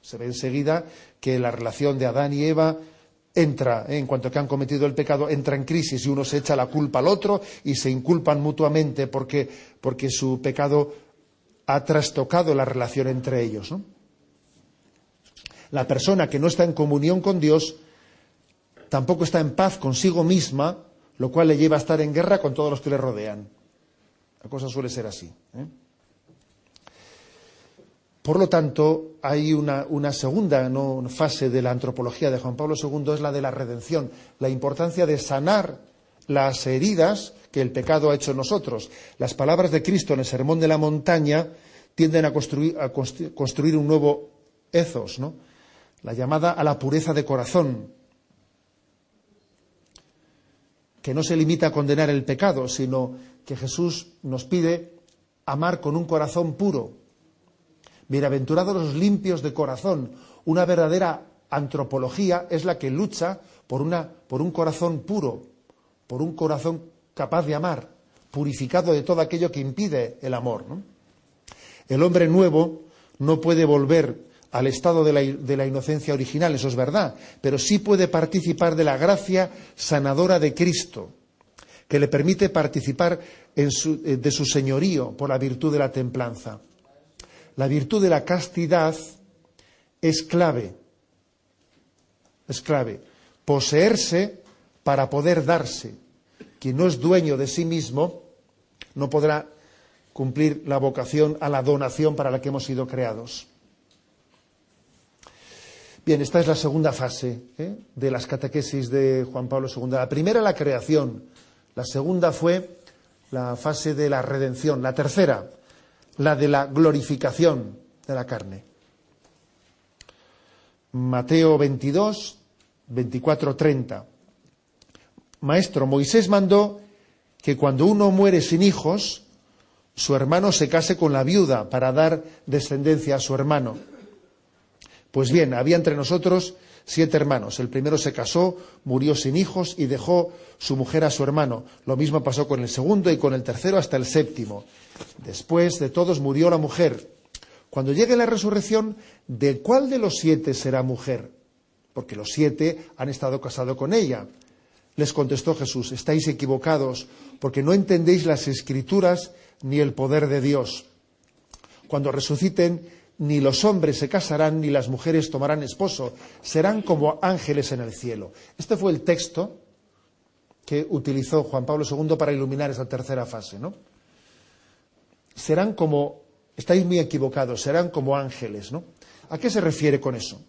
Se ve enseguida que la relación de Adán y Eva entra, ¿eh? en cuanto que han cometido el pecado, entra en crisis y uno se echa la culpa al otro y se inculpan mutuamente porque, porque su pecado ha trastocado la relación entre ellos. La persona que no está en comunión con Dios tampoco está en paz consigo misma, lo cual le lleva a estar en guerra con todos los que le rodean. La cosa suele ser así. ¿eh? Por lo tanto, hay una, segunda fase de la antropología de Juan Pablo II, es la de la redención, la importancia de sanar las heridas que el pecado ha hecho en nosotros. Las palabras de Cristo en el Sermón de la Montaña tienden a construir, un nuevo ethos, la llamada a la pureza de corazón, que no se limita a condenar el pecado, sino que Jesús nos pide amar con un corazón puro, Bienaventurados los limpios de corazón. Una verdadera antropología es la que lucha por, un corazón puro, por un corazón capaz de amar, purificado de todo aquello que impide el amor. El hombre nuevo no puede volver al estado de la, inocencia original, eso es verdad, pero sí puede participar de la gracia sanadora de Cristo, que le permite participar de su señorío por la virtud de la templanza. La virtud de la castidad es clave. Es clave. Poseerse para poder darse. Quien no es dueño de sí mismo no podrá cumplir la vocación a la donación para la que hemos sido creados. Bien, esta es la segunda fase ¿eh? de las catequesis de Juan Pablo II. La primera, la creación. La segunda fue la fase de la redención. La tercera, la de la glorificación de la carne. Mateo 22, 24, 30. Maestro, Moisés mandó que cuando uno muere sin hijos, su hermano se case con la viuda para dar descendencia a su hermano. Pues bien, había entre nosotros siete hermanos. El primero se casó, murió sin hijos y dejó su mujer a su hermano. Lo mismo pasó con el segundo y con el tercero hasta el séptimo. Después de todos murió la mujer. Cuando llegue la resurrección, ¿de cuál de los siete será mujer? Porque los siete han estado casados con ella. Les contestó Jesús, estáis equivocados, porque no entendéis las escrituras ni el poder de Dios. Cuando resuciten, ni los hombres se casarán, ni las mujeres tomarán esposo, serán como ángeles en el cielo. Este fue el texto que utilizó Juan Pablo II para iluminar esa tercera fase, ¿no? serán como, estáis muy equivocados, serán como ángeles, ¿no? ¿A qué se refiere con eso?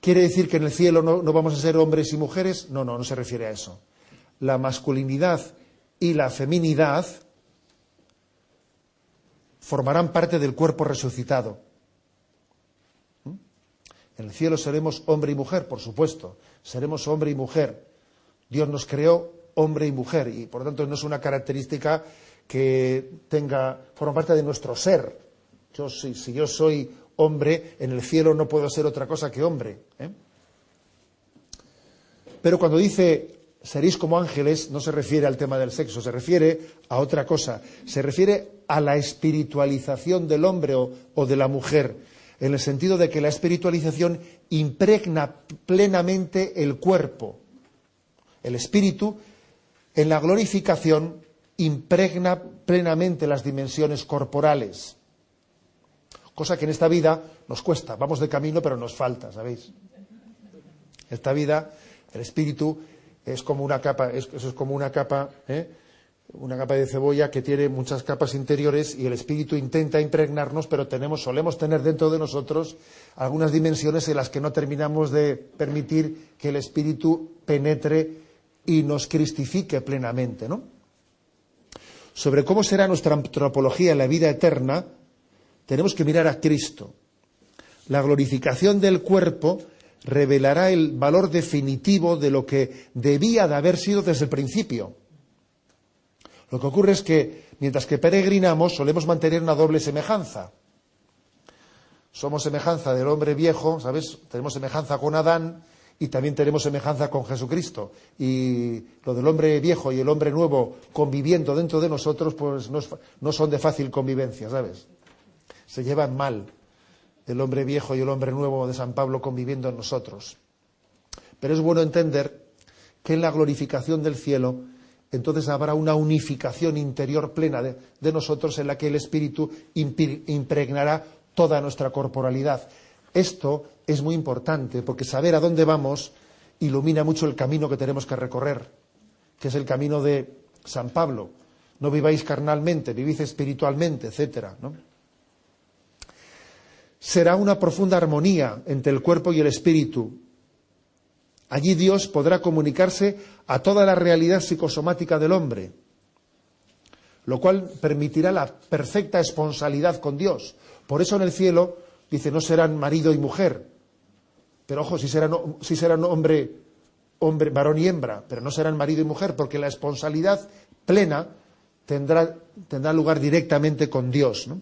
¿Quiere decir que en el cielo no, no, vamos a ser hombres y mujeres? No, no, no se refiere a eso. La masculinidad y la feminidad formarán parte del cuerpo resucitado. ¿Mm? En el cielo seremos hombre y mujer, por supuesto. Seremos hombre y mujer. Dios nos creó hombre y mujer y por lo tanto no es una característica que tenga, forma parte de nuestro ser. Yo, si, si yo soy hombre, en el cielo no puedo ser otra cosa que hombre. ¿eh? Pero cuando dice seréis como ángeles, no se refiere al tema del sexo, se refiere a otra cosa. Se refiere a la espiritualización del hombre o, o de la mujer, en el sentido de que la espiritualización impregna plenamente el cuerpo. El espíritu, en la glorificación, impregna plenamente las dimensiones corporales. Cosa que en esta vida nos cuesta. Vamos de camino, pero nos falta, ¿sabéis? Esta vida, el espíritu es como una capa, eso es como una capa, ¿eh? una capa de cebolla que tiene muchas capas interiores y el espíritu intenta impregnarnos, pero tenemos, solemos tener dentro de nosotros algunas dimensiones en las que no terminamos de permitir que el espíritu penetre y nos cristifique plenamente, ¿no? sobre cómo será nuestra antropología en la vida eterna, tenemos que mirar a Cristo. La glorificación del cuerpo revelará el valor definitivo de lo que debía de haber sido desde el principio. Lo que ocurre es que mientras que peregrinamos solemos mantener una doble semejanza. Somos semejanza del hombre viejo, ¿sabes? Tenemos semejanza con Adán y también tenemos semejanza con Jesucristo. Y lo del hombre viejo y el hombre nuevo conviviendo dentro de nosotros, pues no, son de fácil convivencia, ¿sabes? Se llevan mal el hombre viejo y el hombre nuevo de San Pablo conviviendo en nosotros. Pero es bueno entender que en la glorificación del cielo, entonces habrá una unificación interior plena de, nosotros en la que el Espíritu impregnará toda nuestra corporalidad. Esto es muy importante porque saber a dónde vamos ilumina mucho el camino que tenemos que recorrer, que es el camino de San Pablo. No viváis carnalmente, vivís espiritualmente, etcétera, Será una profunda armonía entre el cuerpo y el espíritu. Allí Dios podrá comunicarse a toda la realidad psicosomática del hombre, lo cual permitirá la perfecta esponsalidad con Dios. Por eso en el cielo dice no serán marido y mujer, pero ojo, si serán, hombre, varón y hembra, pero no serán marido y mujer, porque la esponsalidad plena tendrá, tendrá lugar directamente con Dios, ¿no?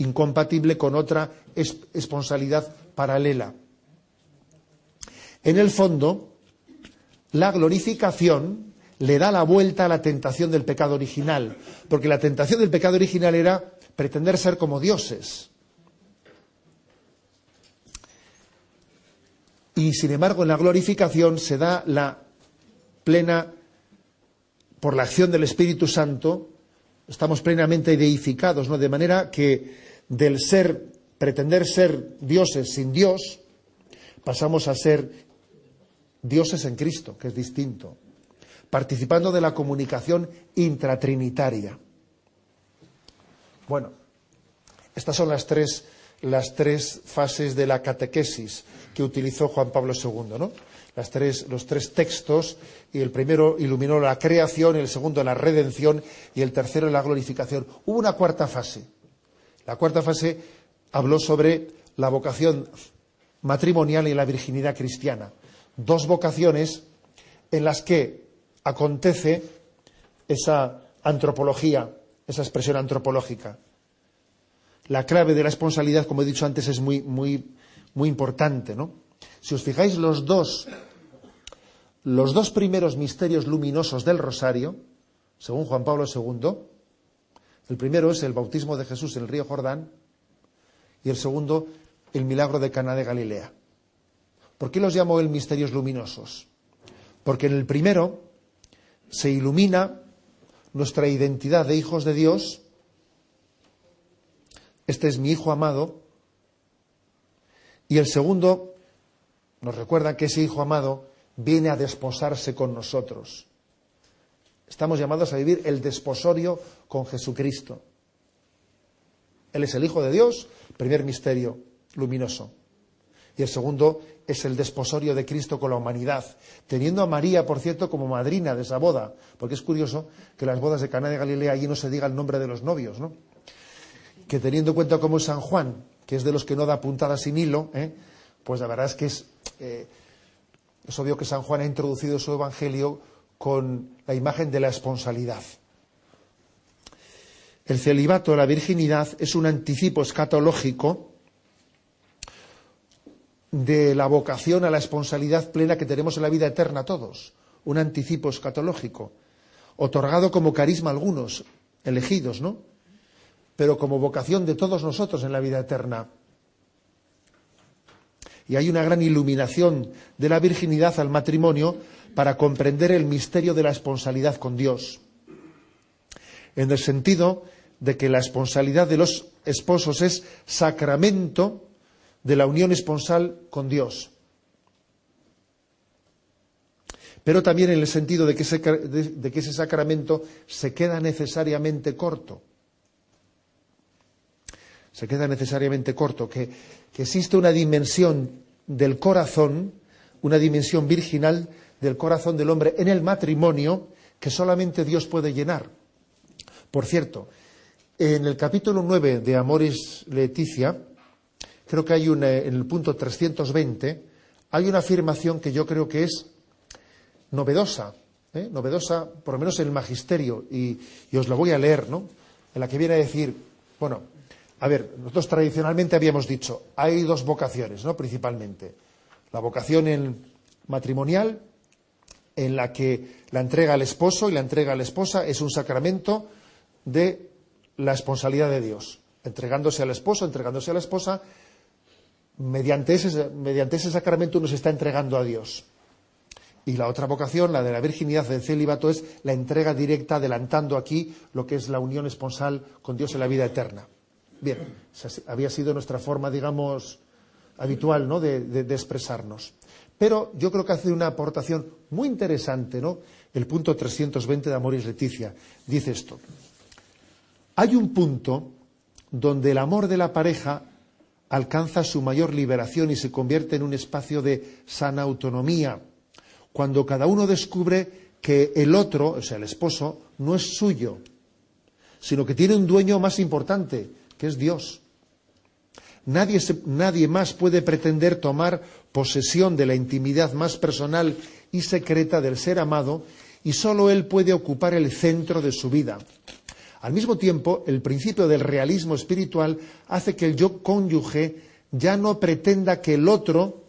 Incompatible con otra esponsalidad paralela. En el fondo, la glorificación le da la vuelta a la tentación del pecado original, porque la tentación del pecado original era pretender ser como dioses. Y sin embargo, en la glorificación se da la plena, por la acción del Espíritu Santo, estamos plenamente deificados, ¿no? De manera que del ser, pretender ser dioses sin Dios, pasamos a ser dioses en Cristo, que es distinto, participando de la comunicación intratrinitaria. Bueno, estas son las tres las tres fases de la catequesis que utilizó Juan Pablo II, ¿no? Las tres, los tres textos, y el primero iluminó la creación, el segundo la redención y el tercero la glorificación. Hubo una cuarta fase. La cuarta fase habló sobre la vocación matrimonial y la virginidad cristiana. Dos vocaciones en las que acontece esa antropología, esa expresión antropológica la clave de la esponsalidad, como he dicho antes, es muy, muy, muy importante, ¿no? Si os fijáis, los dos, los dos primeros misterios luminosos del Rosario, según Juan Pablo II, el primero es el bautismo de Jesús en el río Jordán y el segundo, el milagro de Cana de Galilea. ¿Por qué los llamo él misterios luminosos? Porque en el primero se ilumina nuestra identidad de hijos de Dios este es mi hijo amado. Y el segundo nos recuerda que ese hijo amado viene a desposarse con nosotros. Estamos llamados a vivir el desposorio con Jesucristo. Él es el Hijo de Dios, primer misterio luminoso. Y el segundo es el desposorio de Cristo con la humanidad, teniendo a María, por cierto, como madrina de esa boda, porque es curioso que las bodas de Cana de Galilea allí no se diga el nombre de los novios, ¿no? que teniendo en cuenta cómo es San Juan, que es de los que no da puntada sin hilo, ¿eh? pues la verdad es que es, eh, es obvio que San Juan ha introducido su evangelio con la imagen de la esponsalidad. El celibato, la virginidad, es un anticipo escatológico de la vocación a la esponsalidad plena que tenemos en la vida eterna todos. Un anticipo escatológico, otorgado como carisma a algunos, elegidos, ¿no? pero como vocación de todos nosotros en la vida eterna. Y hay una gran iluminación de la virginidad al matrimonio para comprender el misterio de la esponsalidad con Dios. En el sentido de que la esponsalidad de los esposos es sacramento de la unión esponsal con Dios. Pero también en el sentido de que ese, de que ese sacramento se queda necesariamente corto se queda necesariamente corto, que, existe una dimensión del corazón, una dimensión virginal del corazón del hombre en el matrimonio que solamente Dios puede llenar. Por cierto, en el capítulo 9 de Amoris Leticia, creo que hay una, en el punto 320, hay una afirmación que yo creo que es novedosa, ¿eh? novedosa por lo menos en el magisterio, y, y os la voy a leer, ¿no? En la que viene a decir, bueno, a ver, nosotros tradicionalmente habíamos dicho, hay dos vocaciones, ¿no? Principalmente. La vocación matrimonial, en la que la entrega al esposo y la entrega a la esposa es un sacramento de la esponsalidad de Dios. Entregándose al esposo, entregándose a la esposa, mediante ese, mediante ese sacramento uno se está entregando a Dios. Y la otra vocación, la de la virginidad del celibato, es la entrega directa, adelantando aquí lo que es la unión esponsal con Dios en la vida eterna. Bien, había sido nuestra forma, digamos, habitual, ¿no?, de, de expresarnos. Pero yo creo que hace una aportación muy interesante, ¿no? El punto 320 de Amor y Leticia. Dice esto. Hay un punto donde el amor de la pareja alcanza su mayor liberación y se convierte en un espacio de sana autonomía, cuando cada uno descubre que el otro, o sea, el esposo, no es suyo, sino que tiene un dueño más importante, que es Dios. Nadie, nadie, más puede pretender tomar posesión de la intimidad más personal y secreta del ser amado y sólo él puede ocupar el centro de su vida. Al mismo tiempo, el principio del realismo espiritual hace que el yo cónyuge ya no pretenda que el otro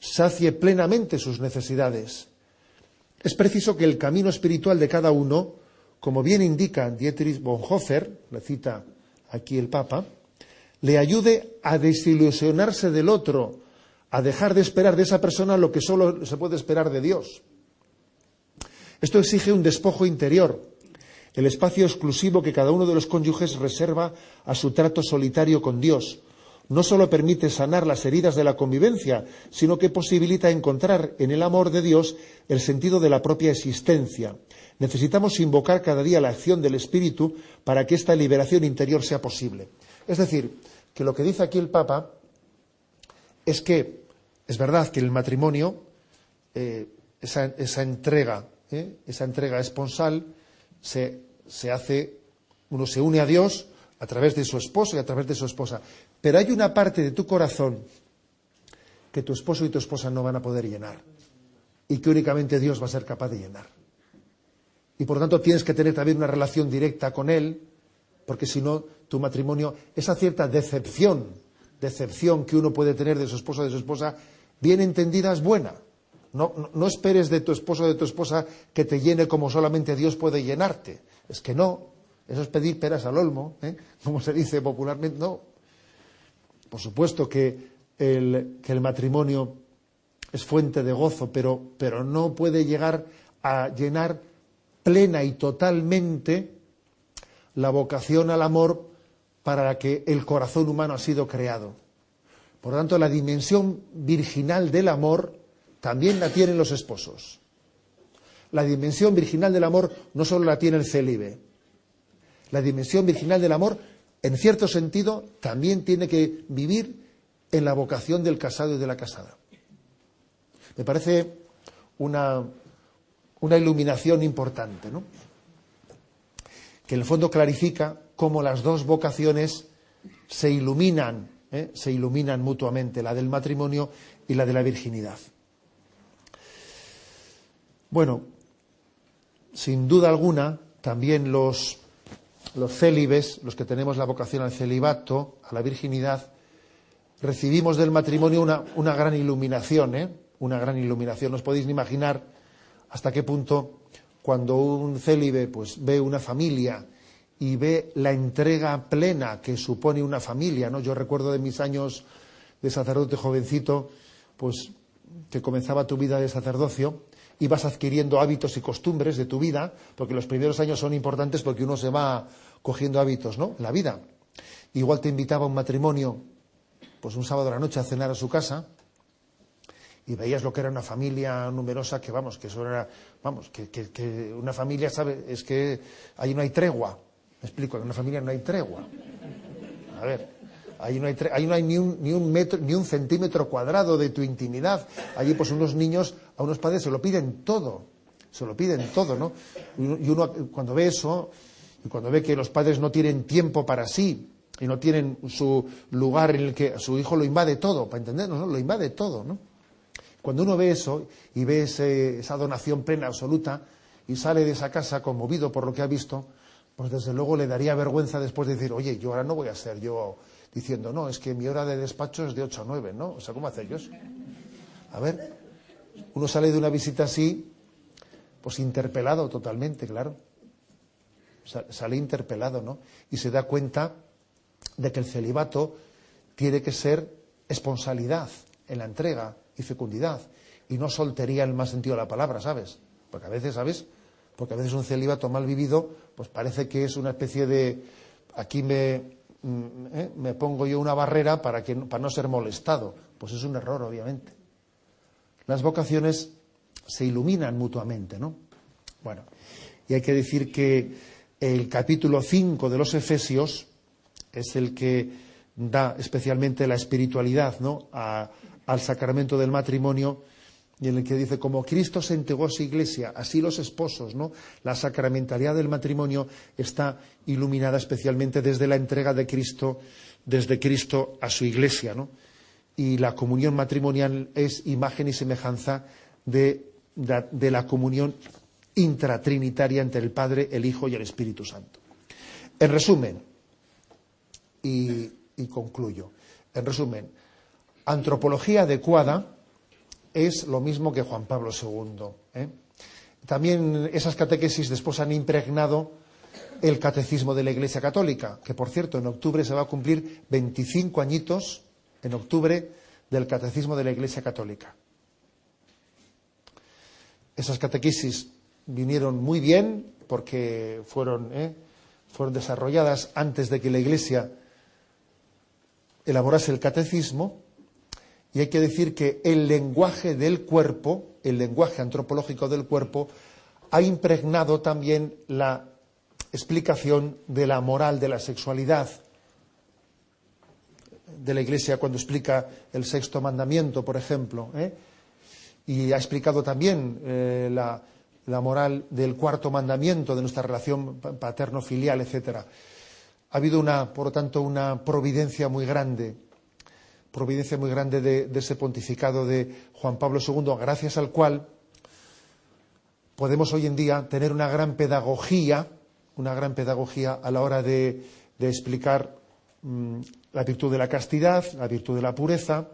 sacie plenamente sus necesidades. Es preciso que el camino espiritual de cada uno, como bien indica Dietrich Bonhoeffer, le cita aquí el Papa, le ayude a desilusionarse del otro, a dejar de esperar de esa persona lo que solo se puede esperar de Dios. Esto exige un despojo interior, el espacio exclusivo que cada uno de los cónyuges reserva a su trato solitario con Dios. No solo permite sanar las heridas de la convivencia, sino que posibilita encontrar en el amor de Dios el sentido de la propia existencia. Necesitamos invocar cada día la acción del Espíritu para que esta liberación interior sea posible. Es decir, que lo que dice aquí el Papa es que es verdad que el matrimonio, eh, esa, entrega, eh, esa entrega esponsal, se, se hace, uno se une a Dios a través de su esposo y a través de su esposa. Pero hay una parte de tu corazón que tu esposo y tu esposa no van a poder llenar y que únicamente Dios va a ser capaz de llenar. Y por lo tanto tienes que tener también una relación directa con Él, porque si no, tu matrimonio, esa cierta decepción, decepción que uno puede tener de su esposo o de su esposa, bien entendida es buena. No, no, esperes de tu esposo o de tu esposa que te llene como solamente Dios puede llenarte. Es que no. Eso es pedir peras al olmo, ¿eh? (laughs) como se dice popularmente. No. Por supuesto que el, que el matrimonio es fuente de gozo, pero, pero no puede llegar a llenar plena y totalmente la vocación al amor para la que el corazón humano ha sido creado. Por lo tanto, la dimensión virginal del amor también la tienen los esposos. La dimensión virginal del amor no solo la tiene el célibe. La dimensión virginal del amor, en cierto sentido, también tiene que vivir en la vocación del casado y de la casada. Me parece una, una iluminación importante, ¿no? Que en el fondo clarifica cómo las dos vocaciones se iluminan, ¿eh? se iluminan mutuamente, la del matrimonio y la de la virginidad. Bueno, sin duda alguna, también los, célibes, los que tenemos la vocación al celibato, a la virginidad, recibimos del matrimonio una, una gran iluminación, ¿eh? Una gran iluminación. No os podéis ni imaginar hasta qué punto cuando un célibe pues ve una familia y ve la entrega plena que supone una familia, ¿no? Yo recuerdo de mis años de sacerdote jovencito, pues que comenzaba tu vida de sacerdocio y vas adquiriendo hábitos y costumbres de tu vida, porque los primeros años son importantes porque uno se va cogiendo hábitos, ¿no? La vida. Igual te invitaba a un matrimonio, pues un sábado a la noche a cenar a su casa, y veías lo que era una familia numerosa, que vamos, que eso era, vamos, que, una familia, ¿sabe? Es que ahí no hay tregua. Me explico, en una familia no hay tregua. A ver, Ahí no hay, ni, un, metro, ni un centímetro cuadrado de tu intimidad. Allí, pues, unos niños, a unos padres se lo piden todo. Se lo piden todo, ¿no? Y uno, cuando ve eso, y cuando ve que los padres no tienen tiempo para sí, y no tienen su lugar en el que su hijo lo invade todo, para entendernos, ¿no? Lo invade todo, ¿no? Cuando uno ve eso y ve esa donación plena, absoluta, y sale de esa casa conmovido por lo que ha visto, pues desde luego le daría vergüenza después de decir, oye, yo ahora no voy a ser yo diciendo, no, es que mi hora de despacho es de 8 a 9, ¿no? O sea, ¿cómo hace ellos? A ver, uno sale de una visita así, pues interpelado totalmente, claro. Sale interpelado, ¿no? Y se da cuenta de que el celibato tiene que ser esponsalidad en la entrega y fecundidad, y no soltería en el más sentido de la palabra, ¿sabes? Porque a veces, ¿sabes? Porque a veces un celibato mal vivido, pues parece que es una especie de aquí me, mm, ¿eh? me pongo yo una barrera para, que, para no ser molestado. Pues es un error, obviamente. Las vocaciones se iluminan mutuamente, ¿no? Bueno, y hay que decir que el capítulo 5 de los Efesios es el que da especialmente la espiritualidad ¿no? al sacramento del matrimonio y en el que dice, como Cristo se entregó a su iglesia, así los esposos, ¿no? La sacramentalidad del matrimonio está iluminada especialmente desde la entrega de Cristo, desde Cristo a su iglesia, ¿no? Y la comunión matrimonial es imagen y semejanza de, la comunión intratrinitaria entre el Padre, el Hijo y el Espíritu Santo. En resumen, y concluyo, en resumen, antropología adecuada, es lo mismo que Juan Pablo II. ¿eh? También esas catequesis después han impregnado el catecismo de la Iglesia Católica, que por cierto en octubre se va a cumplir 25 añitos, en octubre, del catecismo de la Iglesia Católica. Esas catequesis vinieron muy bien porque fueron, ¿eh? fueron desarrolladas antes de que la Iglesia elaborase el catecismo y hay que decir que el lenguaje del cuerpo, el lenguaje antropológico del cuerpo, ha impregnado también la explicación de la moral de la sexualidad de la Iglesia cuando explica el sexto mandamiento, por ejemplo, ¿eh? y ha explicado también eh, la, moral del cuarto mandamiento de nuestra relación paterno-filial, etcétera. Ha habido una, por lo tanto, una providencia muy grande providencia muy grande de, ese pontificado de Juan Pablo II, gracias al cual podemos hoy en día tener una gran pedagogía, una gran pedagogía a la hora de, explicar mm, la virtud de la castidad, la virtud de la pureza,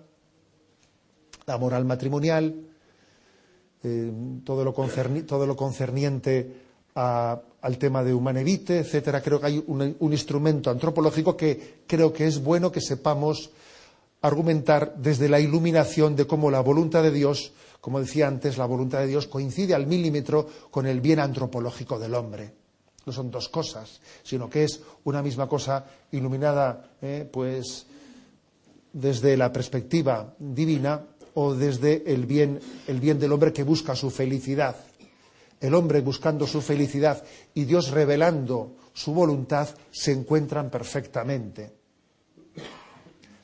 la moral matrimonial, eh, todo, lo concerniente al tema de humanevite, etcétera. Creo que hay un instrumento antropológico que creo que es bueno que sepamos argumentar desde la iluminación de cómo la voluntad de Dios, como decía antes, la voluntad de Dios coincide al milímetro con el bien antropológico del hombre. No son dos cosas, sino que es una misma cosa iluminada, eh, pues, desde la perspectiva divina o desde el bien, el bien del hombre que busca su felicidad. El hombre buscando su felicidad y Dios revelando su voluntad se encuentran perfectamente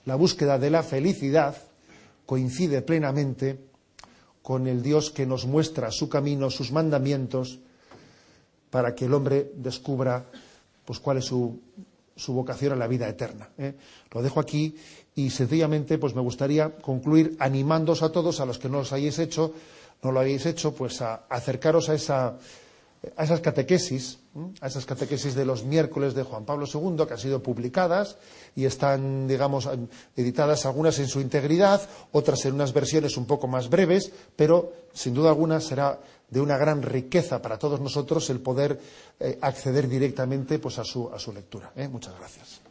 la búsqueda de la felicidad coincide plenamente con el Dios que nos muestra su camino, sus mandamientos, para que el hombre descubra pues, cuál es su, vocación a la vida eterna. ¿eh? Lo dejo aquí y sencillamente pues, me gustaría concluir animándoos a todos, a los que no los hayáis hecho, no lo habéis hecho, pues a acercaros a esa a esas catequesis, a esas catequesis de los miércoles de Juan Pablo II, que han sido publicadas y están, digamos, editadas algunas en su integridad, otras en unas versiones un poco más breves, pero sin duda alguna será de una gran riqueza para todos nosotros el poder eh, acceder directamente pues, a, su, lectura. ¿eh? Muchas gracias.